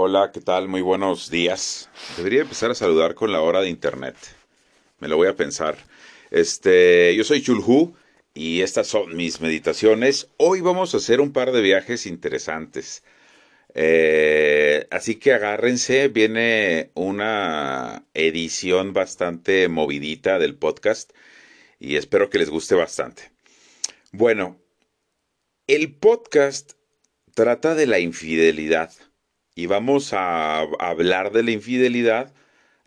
Hola, ¿qué tal? Muy buenos días. Debería empezar a saludar con la hora de internet. Me lo voy a pensar. Este, yo soy Chulhu y estas son mis meditaciones. Hoy vamos a hacer un par de viajes interesantes. Eh, así que agárrense, viene una edición bastante movidita del podcast y espero que les guste bastante. Bueno, el podcast trata de la infidelidad y vamos a hablar de la infidelidad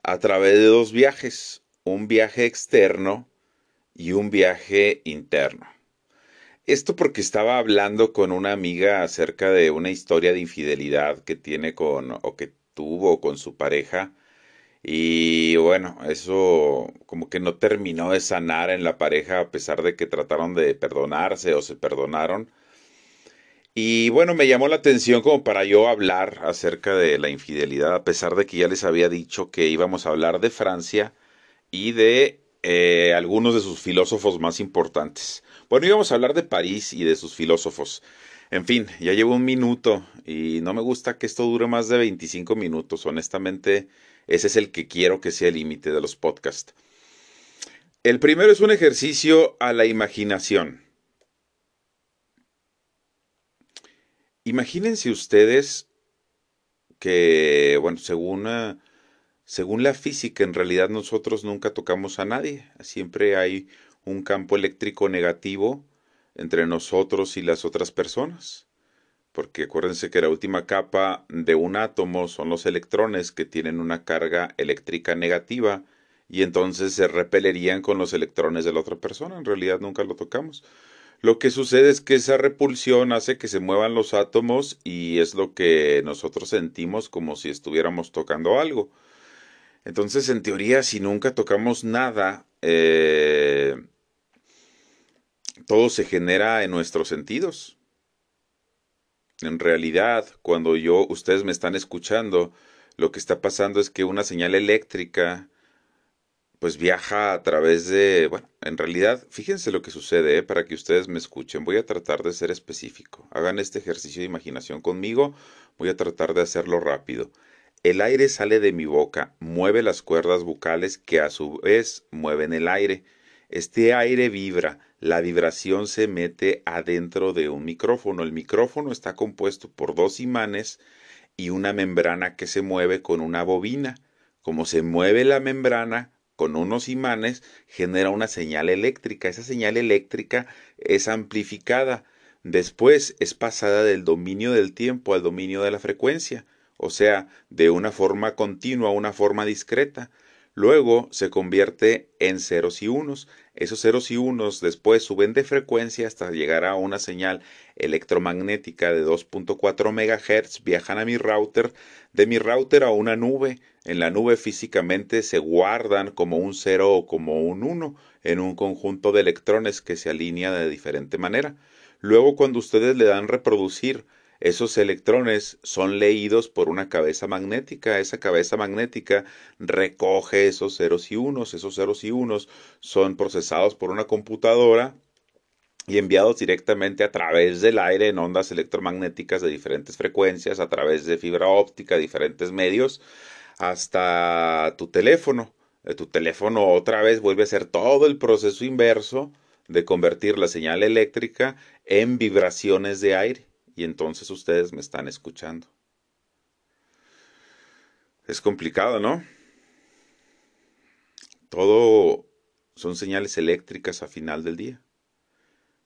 a través de dos viajes, un viaje externo y un viaje interno. Esto porque estaba hablando con una amiga acerca de una historia de infidelidad que tiene con o que tuvo con su pareja y bueno, eso como que no terminó de sanar en la pareja a pesar de que trataron de perdonarse o se perdonaron y bueno, me llamó la atención como para yo hablar acerca de la infidelidad, a pesar de que ya les había dicho que íbamos a hablar de Francia y de eh, algunos de sus filósofos más importantes. Bueno, íbamos a hablar de París y de sus filósofos. En fin, ya llevo un minuto y no me gusta que esto dure más de 25 minutos. Honestamente, ese es el que quiero que sea el límite de los podcasts. El primero es un ejercicio a la imaginación. Imagínense ustedes que, bueno, según, ah, según la física, en realidad nosotros nunca tocamos a nadie. Siempre hay un campo eléctrico negativo entre nosotros y las otras personas. Porque acuérdense que la última capa de un átomo son los electrones que tienen una carga eléctrica negativa y entonces se repelerían con los electrones de la otra persona. En realidad nunca lo tocamos. Lo que sucede es que esa repulsión hace que se muevan los átomos y es lo que nosotros sentimos como si estuviéramos tocando algo. Entonces, en teoría, si nunca tocamos nada, eh, todo se genera en nuestros sentidos. En realidad, cuando yo, ustedes me están escuchando, lo que está pasando es que una señal eléctrica pues viaja a través de, bueno, en realidad, fíjense lo que sucede, ¿eh? para que ustedes me escuchen. Voy a tratar de ser específico. Hagan este ejercicio de imaginación conmigo. Voy a tratar de hacerlo rápido. El aire sale de mi boca, mueve las cuerdas bucales que a su vez mueven el aire. Este aire vibra, la vibración se mete adentro de un micrófono. El micrófono está compuesto por dos imanes y una membrana que se mueve con una bobina. Como se mueve la membrana, con unos imanes genera una señal eléctrica. Esa señal eléctrica es amplificada. Después es pasada del dominio del tiempo al dominio de la frecuencia, o sea, de una forma continua a una forma discreta. Luego se convierte en ceros y unos. Esos ceros y unos después suben de frecuencia hasta llegar a una señal electromagnética de 2.4 MHz, viajan a mi router, de mi router a una nube, en la nube físicamente se guardan como un cero o como un uno en un conjunto de electrones que se alinea de diferente manera. Luego cuando ustedes le dan reproducir, esos electrones son leídos por una cabeza magnética. Esa cabeza magnética recoge esos ceros y unos. Esos ceros y unos son procesados por una computadora y enviados directamente a través del aire en ondas electromagnéticas de diferentes frecuencias, a través de fibra óptica, diferentes medios, hasta tu teléfono. Eh, tu teléfono otra vez vuelve a hacer todo el proceso inverso de convertir la señal eléctrica en vibraciones de aire. Y entonces ustedes me están escuchando. Es complicado, ¿no? Todo son señales eléctricas a final del día.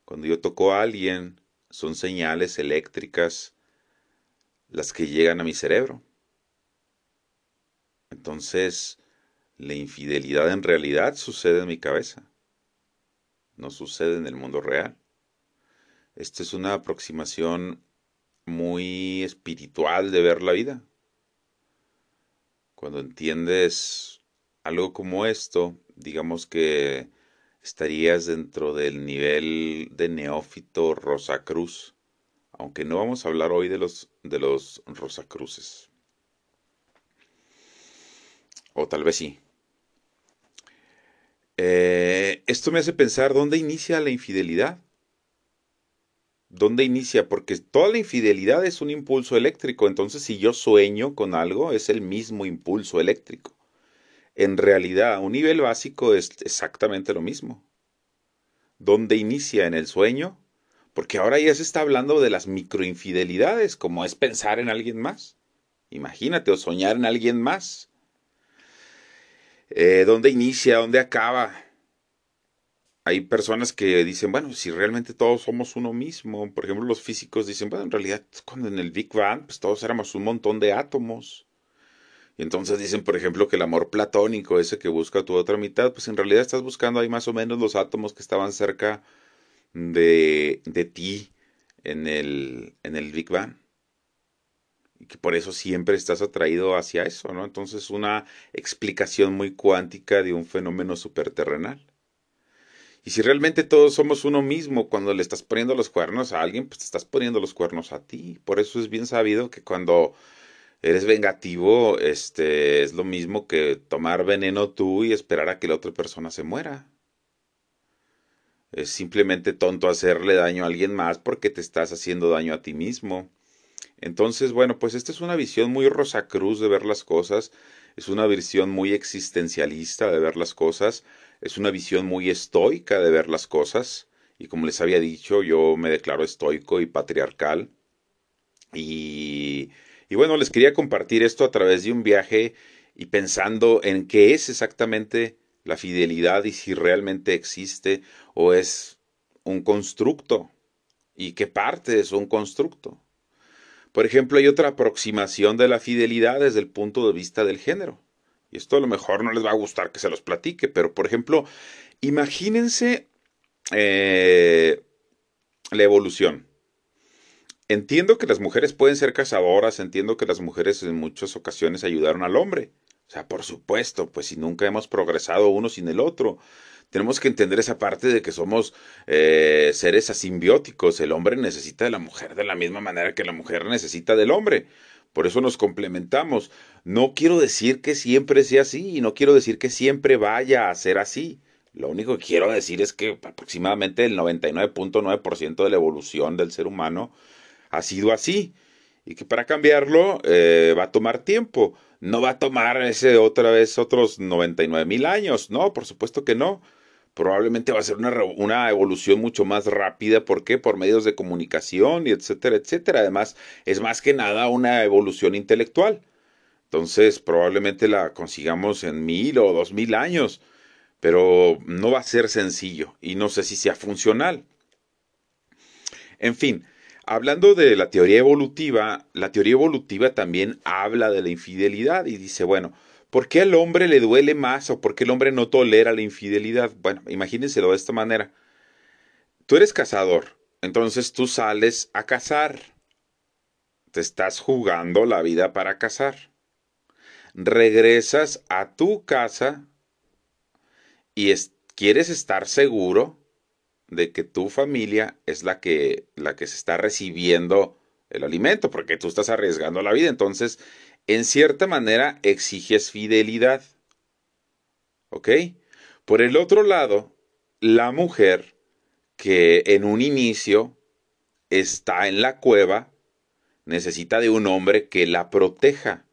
Cuando yo toco a alguien, son señales eléctricas las que llegan a mi cerebro. Entonces, la infidelidad en realidad sucede en mi cabeza, no sucede en el mundo real. Esta es una aproximación muy espiritual de ver la vida. Cuando entiendes algo como esto, digamos que estarías dentro del nivel de neófito Rosacruz, aunque no vamos a hablar hoy de los, de los Rosacruces. O tal vez sí. Eh, esto me hace pensar dónde inicia la infidelidad. ¿Dónde inicia? Porque toda la infidelidad es un impulso eléctrico, entonces si yo sueño con algo es el mismo impulso eléctrico. En realidad, a un nivel básico es exactamente lo mismo. ¿Dónde inicia en el sueño? Porque ahora ya se está hablando de las microinfidelidades, como es pensar en alguien más. Imagínate, o soñar en alguien más. Eh, ¿Dónde inicia? ¿Dónde acaba? Hay personas que dicen, bueno, si realmente todos somos uno mismo. Por ejemplo, los físicos dicen, bueno, en realidad cuando en el Big Bang, pues todos éramos un montón de átomos. Y entonces dicen, por ejemplo, que el amor platónico, ese que busca tu otra mitad, pues en realidad estás buscando ahí más o menos los átomos que estaban cerca de, de ti en el, en el Big Bang. Y que por eso siempre estás atraído hacia eso, ¿no? Entonces una explicación muy cuántica de un fenómeno superterrenal. Y si realmente todos somos uno mismo, cuando le estás poniendo los cuernos a alguien, pues te estás poniendo los cuernos a ti. Por eso es bien sabido que cuando eres vengativo, este, es lo mismo que tomar veneno tú y esperar a que la otra persona se muera. Es simplemente tonto hacerle daño a alguien más porque te estás haciendo daño a ti mismo. Entonces, bueno, pues esta es una visión muy rosacruz de ver las cosas, es una visión muy existencialista de ver las cosas, es una visión muy estoica de ver las cosas, y como les había dicho, yo me declaro estoico y patriarcal. Y y bueno, les quería compartir esto a través de un viaje y pensando en qué es exactamente la fidelidad y si realmente existe o es un constructo y qué parte es un constructo. Por ejemplo, hay otra aproximación de la fidelidad desde el punto de vista del género. Y esto a lo mejor no les va a gustar que se los platique, pero por ejemplo, imagínense eh, la evolución. Entiendo que las mujeres pueden ser cazadoras, entiendo que las mujeres en muchas ocasiones ayudaron al hombre. O sea, por supuesto, pues si nunca hemos progresado uno sin el otro. Tenemos que entender esa parte de que somos eh, seres asimbióticos. El hombre necesita de la mujer de la misma manera que la mujer necesita del hombre. Por eso nos complementamos. No quiero decir que siempre sea así y no quiero decir que siempre vaya a ser así. Lo único que quiero decir es que aproximadamente el 99.9% de la evolución del ser humano ha sido así y que para cambiarlo eh, va a tomar tiempo. No va a tomar ese otra vez otros 99 mil años, no, por supuesto que no. Probablemente va a ser una, una, evolución mucho más rápida. ¿Por qué? Por medios de comunicación y etcétera, etcétera. Además, es más que nada una evolución intelectual. Entonces, probablemente la consigamos en mil o dos mil años. Pero no va a ser sencillo y no sé si sea funcional. En fin, Hablando de la teoría evolutiva, la teoría evolutiva también habla de la infidelidad y dice, bueno, ¿por qué al hombre le duele más o por qué el hombre no tolera la infidelidad? Bueno, imagínenselo de esta manera. Tú eres cazador, entonces tú sales a cazar. Te estás jugando la vida para cazar. Regresas a tu casa y quieres estar seguro de que tu familia es la que, la que se está recibiendo el alimento, porque tú estás arriesgando la vida. Entonces, en cierta manera, exiges fidelidad. ¿Ok? Por el otro lado, la mujer que en un inicio está en la cueva, necesita de un hombre que la proteja.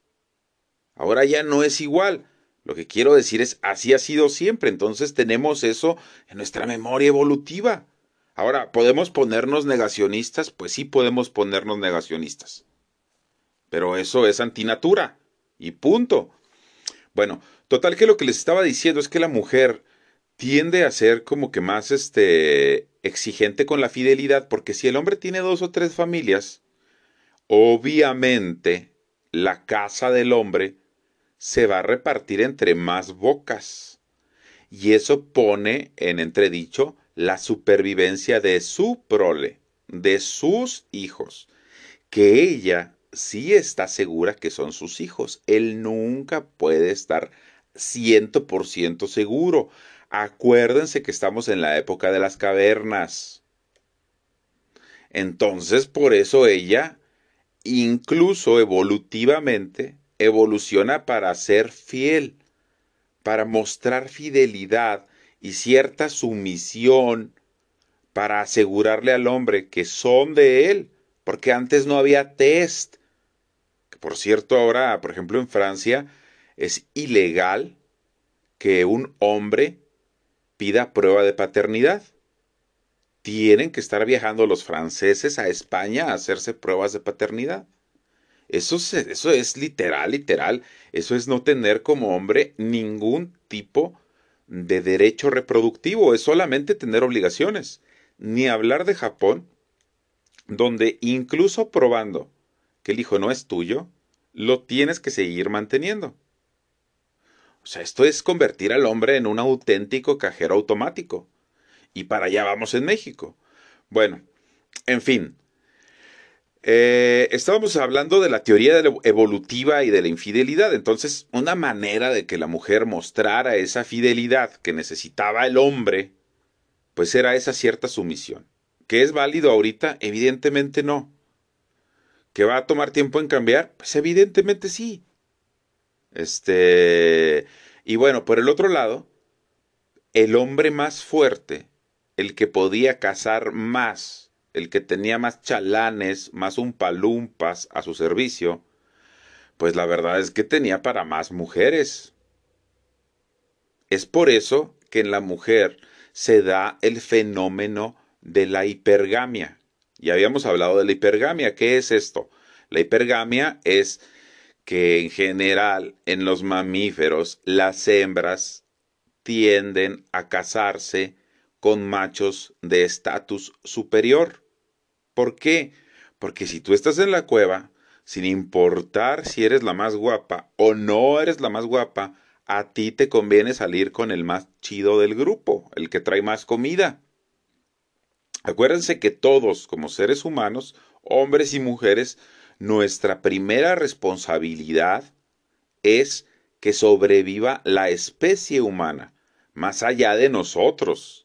Ahora ya no es igual. Lo que quiero decir es, así ha sido siempre, entonces tenemos eso en nuestra memoria evolutiva. Ahora, ¿podemos ponernos negacionistas? Pues sí podemos ponernos negacionistas. Pero eso es antinatura. Y punto. Bueno, total que lo que les estaba diciendo es que la mujer tiende a ser como que más este exigente con la fidelidad, porque si el hombre tiene dos o tres familias, obviamente la casa del hombre se va a repartir entre más bocas. Y eso pone en entredicho la supervivencia de su prole, de sus hijos, que ella sí está segura que son sus hijos. Él nunca puede estar ciento por ciento seguro. Acuérdense que estamos en la época de las cavernas. Entonces, por eso ella, incluso evolutivamente, evoluciona para ser fiel, para mostrar fidelidad y cierta sumisión para asegurarle al hombre que son de él, porque antes no había test. Por cierto, ahora, por ejemplo, en Francia es ilegal que un hombre pida prueba de paternidad. Tienen que estar viajando los franceses a España a hacerse pruebas de paternidad. Eso, eso es literal, literal. Eso es no tener como hombre ningún tipo de derecho reproductivo. Es solamente tener obligaciones. Ni hablar de Japón, donde incluso probando que el hijo no es tuyo, lo tienes que seguir manteniendo. O sea, esto es convertir al hombre en un auténtico cajero automático. Y para allá vamos en México. Bueno, en fin, eh, estábamos hablando de la teoría evolutiva y de la infidelidad. Entonces, una manera de que la mujer mostrara esa fidelidad que necesitaba el hombre, pues era esa cierta sumisión. ¿Que es válido ahorita? Evidentemente no. ¿Que va a tomar tiempo en cambiar? Pues evidentemente sí. Este. Y bueno, por el otro lado, el hombre más fuerte, el que podía cazar más el que tenía más chalanes, más umpalumpas a su servicio, pues la verdad es que tenía para más mujeres. Es por eso que en la mujer se da el fenómeno de la hipergamia. Ya habíamos hablado de la hipergamia. ¿Qué es esto? La hipergamia es que en general en los mamíferos las hembras tienden a casarse con machos de estatus superior. ¿Por qué? Porque si tú estás en la cueva, sin importar si eres la más guapa o no eres la más guapa, a ti te conviene salir con el más chido del grupo, el que trae más comida. Acuérdense que todos, como seres humanos, hombres y mujeres, nuestra primera responsabilidad es que sobreviva la especie humana, más allá de nosotros,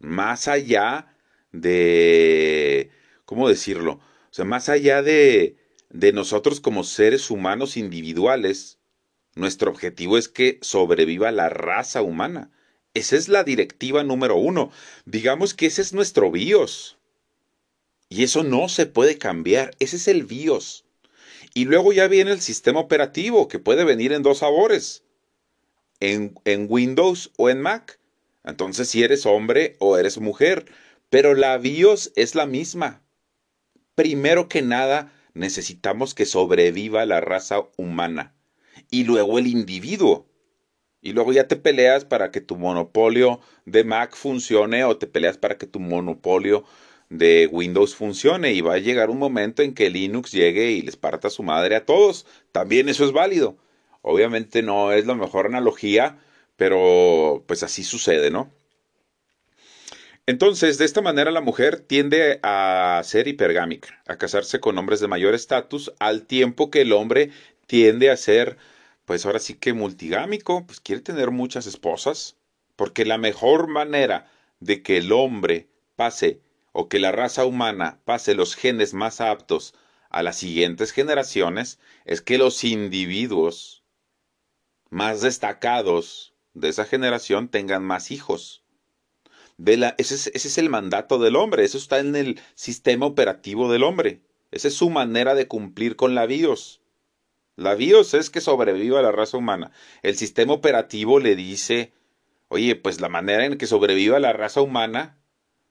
más allá de, ¿cómo decirlo? O sea, más allá de, de nosotros como seres humanos individuales, nuestro objetivo es que sobreviva la raza humana. Esa es la directiva número uno. Digamos que ese es nuestro BIOS. Y eso no se puede cambiar. Ese es el BIOS. Y luego ya viene el sistema operativo, que puede venir en dos sabores. En, en Windows o en Mac. Entonces, si eres hombre o eres mujer. Pero la BIOS es la misma. Primero que nada, necesitamos que sobreviva la raza humana y luego el individuo. Y luego ya te peleas para que tu monopolio de Mac funcione o te peleas para que tu monopolio de Windows funcione y va a llegar un momento en que Linux llegue y les parta su madre a todos. También eso es válido. Obviamente no es la mejor analogía, pero pues así sucede, ¿no? Entonces, de esta manera la mujer tiende a ser hipergámica, a casarse con hombres de mayor estatus, al tiempo que el hombre tiende a ser, pues ahora sí que multigámico, pues quiere tener muchas esposas, porque la mejor manera de que el hombre pase o que la raza humana pase los genes más aptos a las siguientes generaciones es que los individuos más destacados de esa generación tengan más hijos ese, es, ese es el mandato del hombre, eso está en el sistema operativo del hombre. Esa es su manera de cumplir con la BIOS. La BIOS es que sobreviva la raza humana. El sistema operativo le dice, oye, pues la manera en que sobreviva la raza humana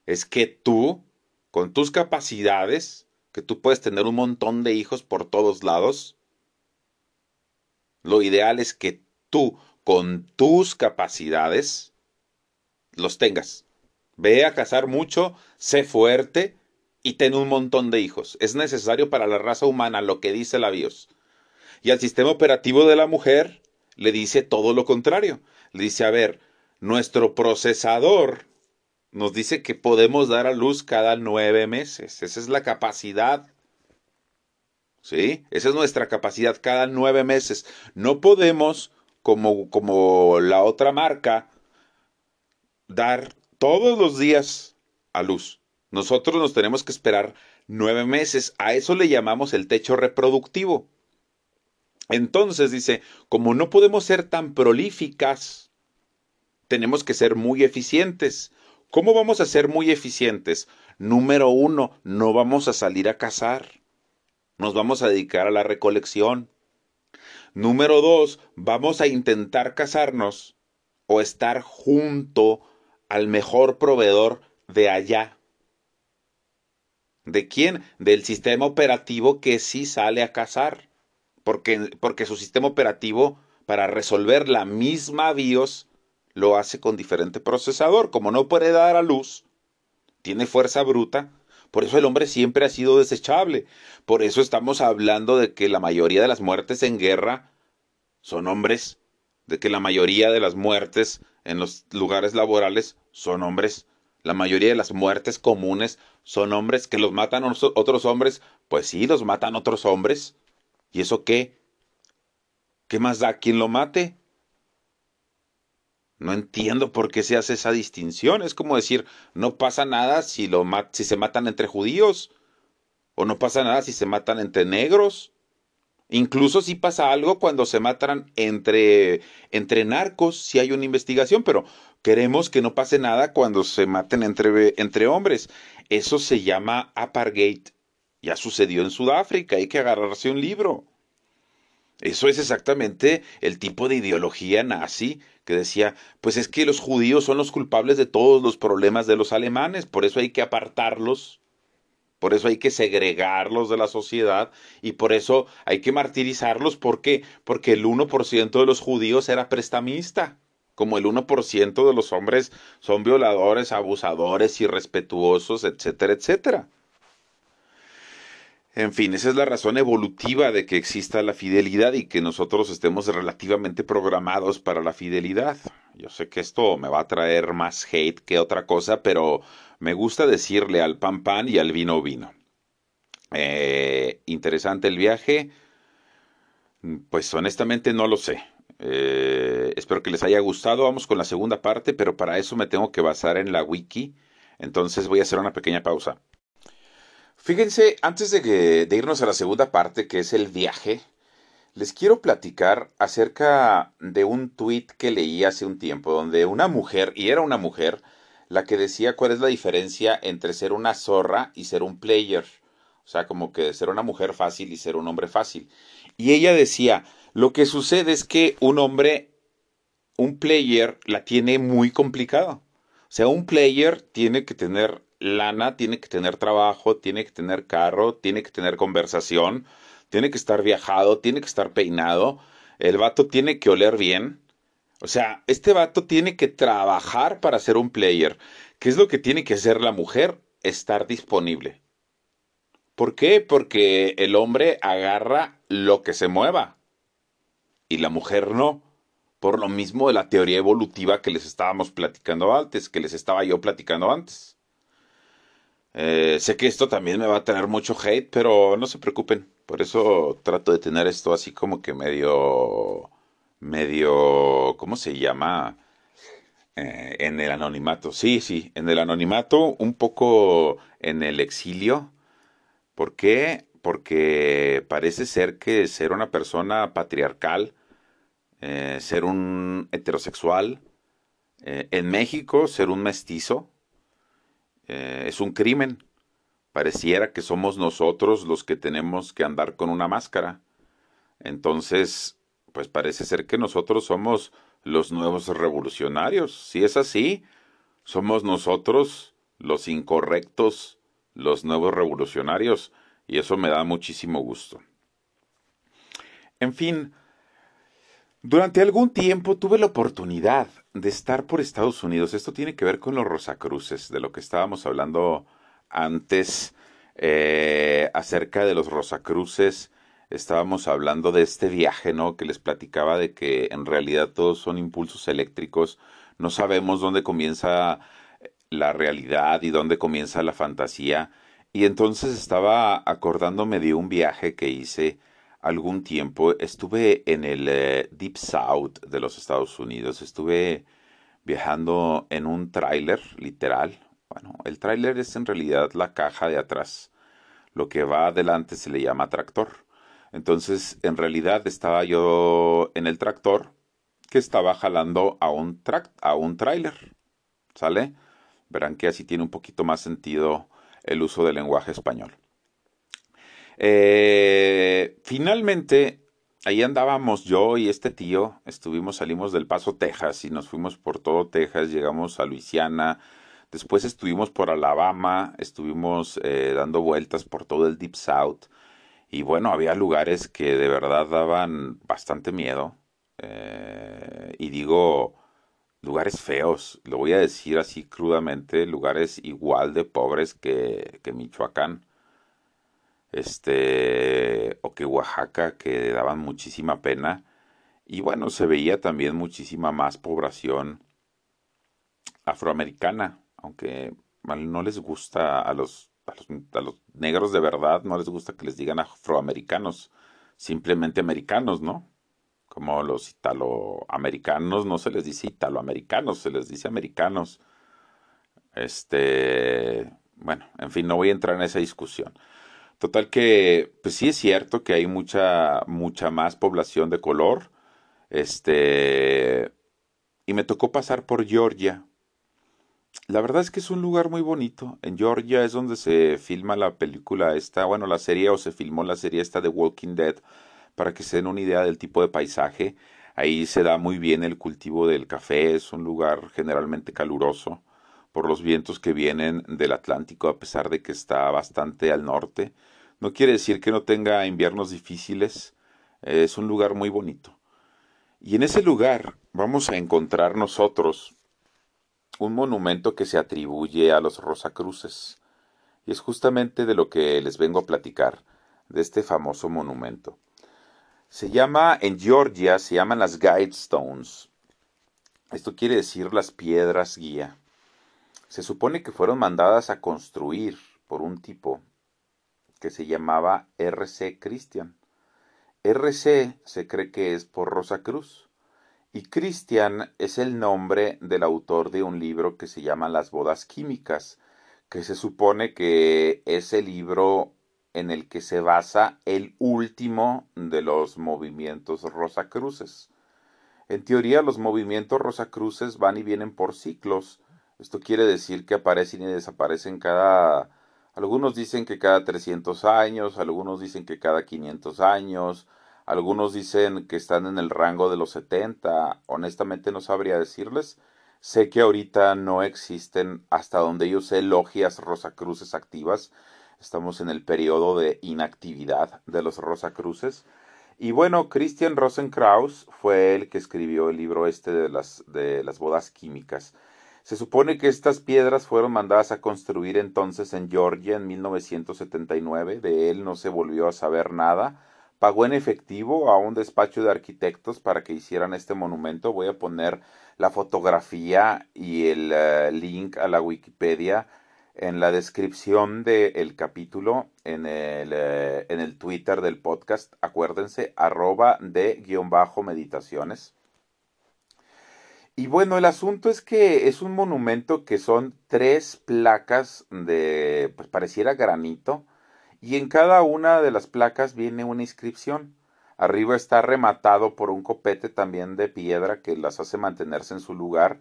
es que tú, con tus capacidades, que tú puedes tener un montón de hijos por todos lados, lo ideal es que tú, con tus capacidades, los tengas. Ve a cazar mucho, sé fuerte y ten un montón de hijos. Es necesario para la raza humana lo que dice la BIOS. Y al sistema operativo de la mujer le dice todo lo contrario. Le dice, a ver, nuestro procesador nos dice que podemos dar a luz cada nueve meses. Esa es la capacidad. ¿Sí? Esa es nuestra capacidad cada nueve meses. No podemos, como, como la otra marca, dar todos los días a luz. Nosotros nos tenemos que esperar nueve meses. A eso le llamamos el techo reproductivo. Entonces dice, como no podemos ser tan prolíficas, tenemos que ser muy eficientes. ¿Cómo vamos a ser muy eficientes? Número uno, no vamos a salir a cazar. Nos vamos a dedicar a la recolección. Número dos, vamos a intentar casarnos o estar junto al mejor proveedor de allá. ¿De quién? Del sistema operativo que sí sale a cazar. Porque, porque su sistema operativo, para resolver la misma BIOS, lo hace con diferente procesador. Como no puede dar a luz, tiene fuerza bruta. Por eso el hombre siempre ha sido desechable. Por eso estamos hablando de que la mayoría de las muertes en guerra son hombres. De que la mayoría de las muertes en los lugares laborales son hombres. La mayoría de las muertes comunes son hombres que los matan otros hombres. Pues sí, los matan otros hombres. ¿Y eso qué? ¿Qué más da quien lo mate? No entiendo por qué se hace esa distinción. Es como decir, no pasa nada si, lo se matan entre judíos. O no pasa nada si se matan entre negros. Incluso si pasa algo cuando se matan entre, entre narcos, si hay una investigación, pero queremos que no pase nada cuando se maten entre, entre hombres. Eso se llama apartheid. Ya sucedió en Sudáfrica, hay que agarrarse un libro. Eso es exactamente el tipo de ideología nazi que decía, pues es que los judíos son los culpables de todos los problemas de los alemanes, por eso hay que apartarlos, por eso hay que segregarlos de la sociedad y por eso hay que martirizarlos, ¿por qué? Porque el 1% de los judíos era prestamista, como el 1% de los hombres son violadores, abusadores, irrespetuosos, etcétera, etcétera. En fin, esa es la razón evolutiva de que exista la fidelidad y que nosotros estemos relativamente programados para la fidelidad. Yo sé que esto me va a traer más hate que otra cosa, pero me gusta decirle al pan pan y al vino vino. Eh, interesante el viaje. Pues honestamente no lo sé. Eh, espero que les haya gustado. Vamos con la segunda parte, pero para eso me tengo que basar en la wiki. Entonces voy a hacer una pequeña pausa. Fíjense, antes de, irnos a la segunda parte, que es el viaje, les quiero platicar acerca de un tweet que leí hace un tiempo, donde una mujer, y era una mujer, la que decía cuál es la diferencia entre ser una zorra y ser un player. O sea, como que ser una mujer fácil y ser un hombre fácil. Y ella decía, lo que sucede es que un hombre, un player, la tiene muy complicada. O sea, un player tiene que tener lana, tiene que tener trabajo, tiene que tener carro, tiene que tener conversación, tiene que estar viajado, tiene que estar peinado, el vato tiene que oler bien. O sea, este vato tiene que trabajar para ser un player. ¿Qué es lo que tiene que hacer la mujer? Estar disponible. ¿Por qué? Porque el hombre agarra lo que se mueva y la mujer no. Por lo mismo de la teoría evolutiva que les estábamos platicando antes, que les estaba yo platicando antes. Eh, sé que esto también me va a tener mucho hate, pero no se preocupen. Por eso trato de tener esto así como que medio, medio, ¿cómo se llama? Eh, en el anonimato. Sí, sí, en el anonimato, un poco en el exilio. ¿Por qué? Porque parece ser que ser una persona patriarcal, eh, ser un heterosexual, en México ser un mestizo, eh, es un crimen. Pareciera que somos nosotros los que tenemos que andar con una máscara. Entonces, pues parece ser que nosotros somos los nuevos revolucionarios. Si es así, somos nosotros los incorrectos, los nuevos revolucionarios, y eso me da muchísimo gusto. En fin, durante algún tiempo tuve la oportunidad de estar por Estados Unidos. Esto tiene que ver con los Rosacruces, de lo que estábamos hablando antes eh, acerca de los Rosacruces. Estábamos hablando de este viaje, ¿no? Que les platicaba de que en realidad todos son impulsos eléctricos. No sabemos dónde comienza la realidad y dónde comienza la fantasía. Y entonces estaba acordándome de un viaje que hice algún tiempo estuve en el eh, Deep South de los Estados Unidos. Estuve viajando en un tráiler, literal. Bueno, el tráiler es en realidad la caja de atrás. Lo que va adelante se le llama tractor. Entonces, en realidad estaba yo en el tractor que estaba jalando a un, a un tráiler. ¿Sale? verán que así tiene un poquito más sentido el uso del lenguaje español. Eh, finalmente, ahí andábamos yo y este tío, estuvimos, salimos del Paso, Texas, y nos fuimos por todo Texas, llegamos a Luisiana, después estuvimos por Alabama, estuvimos eh, dando vueltas por todo el Deep South, y bueno, había lugares que de verdad daban bastante miedo, eh, y digo, lugares feos, lo voy a decir así crudamente, lugares igual de pobres que, que Michoacán este, o que Oaxaca, que daban muchísima pena. Y bueno, se veía también muchísima más población afroamericana, aunque no les gusta a los, a los, a los negros de verdad, no les gusta que les digan afroamericanos, simplemente americanos, ¿no? Como los italoamericanos, no se les dice italoamericanos, se les dice americanos. Este, bueno, en fin, no voy a entrar en esa discusión. Total que, pues sí es cierto que hay mucha, mucha más población de color. Este, y me tocó pasar por Georgia. La verdad es que es un lugar muy bonito. En Georgia es donde se filma la película esta, bueno, la serie o se filmó la serie esta de Walking Dead, para que se den una idea del tipo de paisaje. Ahí se da muy bien el cultivo del café, es un lugar generalmente caluroso por los vientos que vienen del Atlántico a pesar de que está bastante al norte. No quiere decir que no tenga inviernos difíciles, es un lugar muy bonito. Y en ese lugar vamos a encontrar nosotros un monumento que se atribuye a los Rosacruces. Y es justamente de lo que les vengo a platicar, de este famoso monumento. Se llama, en Georgia, se llaman las Guidestones. Esto quiere decir las piedras guía. Se supone que fueron mandadas a construir por un tipo que se llamaba RC Christian. RC se cree que es por Rosa Cruz. Y Christian es el nombre del autor de un libro que se llama Las bodas químicas, que se supone que es el libro en el que se basa el último de los movimientos rosacruces. En teoría los movimientos rosacruces van y vienen por ciclos. Esto quiere decir que aparecen y desaparecen cada algunos dicen que cada 300 años, algunos dicen que cada 500 años, algunos dicen que están en el rango de los 70. Honestamente no sabría decirles. Sé que ahorita no existen, hasta donde yo sé, logias rosacruces activas. Estamos en el periodo de inactividad de los rosacruces. Y bueno, Christian Rosenkraus fue el que escribió el libro este de las, de las bodas químicas. Se supone que estas piedras fueron mandadas a construir entonces en Georgia en 1979. De él no se volvió a saber nada. Pagó en efectivo a un despacho de arquitectos para que hicieran este monumento. Voy a poner la fotografía y el eh, link a la Wikipedia en la descripción del capítulo en el, eh, en el Twitter del podcast. Acuérdense, arroba de guion bajo meditaciones. Y bueno, el asunto es que es un monumento que son tres placas de, pues pareciera granito, y en cada una de las placas viene una inscripción. Arriba está rematado por un copete también de piedra que las hace mantenerse en su lugar,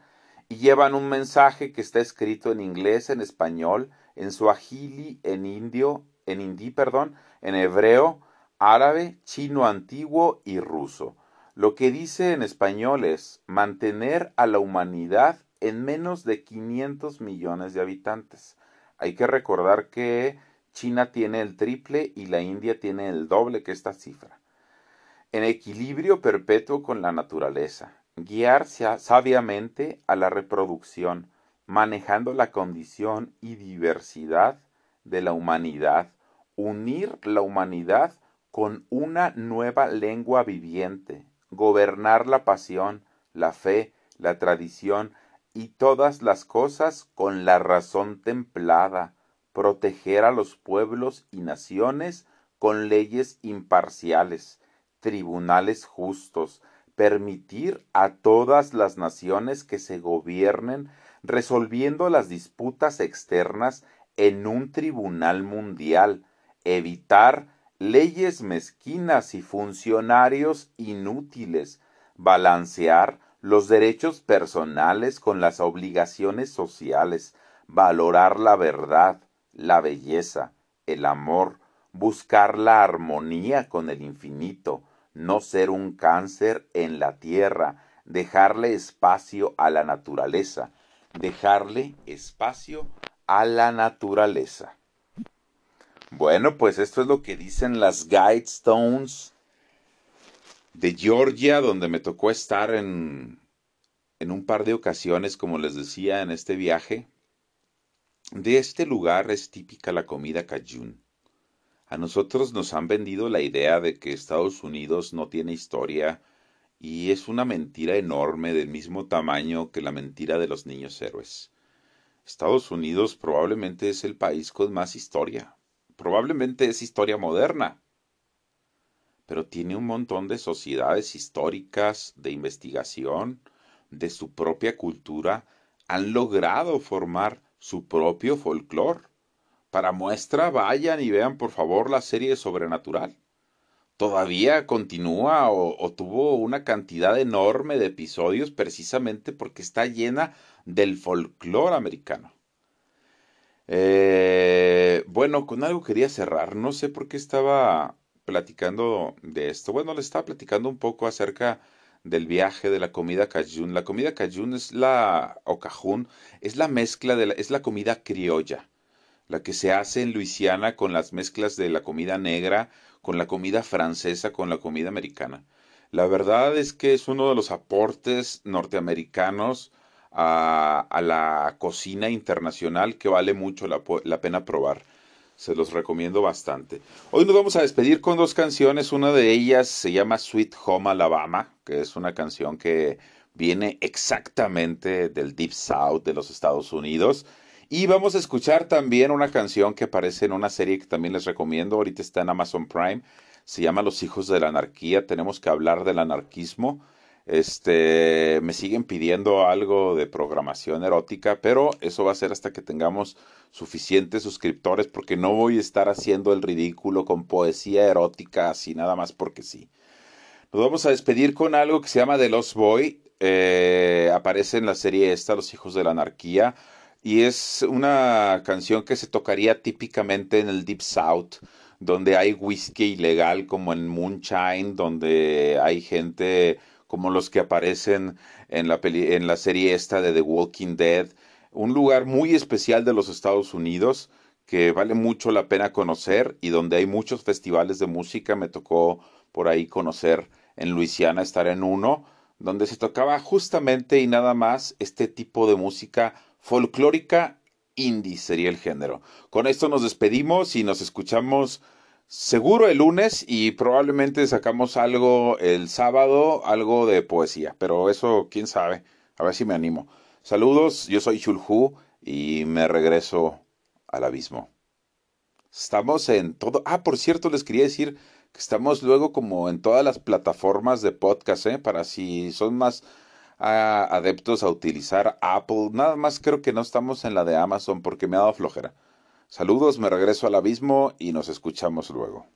y llevan un mensaje que está escrito en inglés, en español, en suajili, en indio, en hindi, perdón, en hebreo, árabe, chino antiguo y ruso. Lo que dice en español es mantener a la humanidad en menos de 500 millones de habitantes. Hay que recordar que China tiene el triple y la India tiene el doble que esta cifra. En equilibrio perpetuo con la naturaleza, guiarse sabiamente a la reproducción, manejando la condición y diversidad de la humanidad, unir la humanidad con una nueva lengua viviente, gobernar la pasión, la fe, la tradición y todas las cosas con la razón templada, proteger a los pueblos y naciones con leyes imparciales, tribunales justos, permitir a todas las naciones que se gobiernen resolviendo las disputas externas en un tribunal mundial, evitar leyes mezquinas y funcionarios inútiles, balancear los derechos personales con las obligaciones sociales, valorar la verdad, la belleza, el amor, buscar la armonía con el infinito, no ser un cáncer en la tierra, dejarle espacio a la naturaleza, dejarle espacio a la naturaleza. Bueno, pues esto es lo que dicen las Guidestones de Georgia, donde me tocó estar en, en un par de ocasiones, como les decía, en este viaje. De este lugar es típica la comida cajun. A nosotros nos han vendido la idea de que Estados Unidos no tiene historia y es una mentira enorme del mismo tamaño que la mentira de los niños héroes. Estados Unidos probablemente es el país con más historia. Probablemente es historia moderna. Pero tiene un montón de sociedades históricas, de investigación, de su propia cultura, han logrado formar su propio folclore. Para muestra, vayan y vean por favor la serie Sobrenatural. Todavía continúa o, tuvo una cantidad enorme de episodios precisamente porque está llena del folclore americano. Eh, bueno, con algo quería cerrar. No sé por qué estaba platicando de esto. Bueno, le estaba platicando un poco acerca del viaje de la comida cajun. La comida cajun es la, o cajun, es la mezcla de es la comida criolla, la que se hace en Luisiana con las mezclas de la comida negra, con la comida francesa, con la comida americana. La verdad es que es uno de los aportes norteamericanos a, la cocina internacional que vale mucho la, la pena probar se los recomiendo bastante. Hoy nos vamos a despedir con dos canciones, una de ellas se llama Sweet Home Alabama, que es una canción que viene exactamente del Deep South de los Estados Unidos. Y vamos a escuchar también una canción que aparece en una serie que también les recomiendo, ahorita está en Amazon Prime, se llama Los Hijos de la Anarquía, tenemos que hablar del anarquismo. Este, me siguen pidiendo algo de programación erótica, pero eso va a ser hasta que tengamos suficientes suscriptores porque no voy a estar haciendo el ridículo con poesía erótica así nada más porque sí. Nos vamos a despedir con algo que se llama The Lost Boy. Eh, aparece en la serie esta, Los Hijos de la Anarquía. Y es una canción que se tocaría típicamente en el Deep South, donde hay whisky ilegal como en Moonshine, donde hay gente como los que aparecen en la, serie esta de The Walking Dead. Un lugar muy especial de los Estados Unidos que vale mucho la pena conocer y donde hay muchos festivales de música. Me tocó por ahí conocer en Luisiana, estar en uno, donde se tocaba justamente y nada más este tipo de música folclórica indie sería el género. Con esto nos despedimos y nos escuchamos seguro el lunes y probablemente sacamos algo el sábado, algo de poesía, pero eso quién sabe, a ver si me animo. Saludos, yo soy Chulhu y me regreso al abismo. Estamos en todo. Ah, por cierto, les quería decir que estamos luego como en todas las plataformas de podcast, ¿eh? Para si son más ah, adeptos a utilizar Apple. Nada más creo que no estamos en la de Amazon porque me ha dado flojera. Saludos, me regreso al abismo y nos escuchamos luego.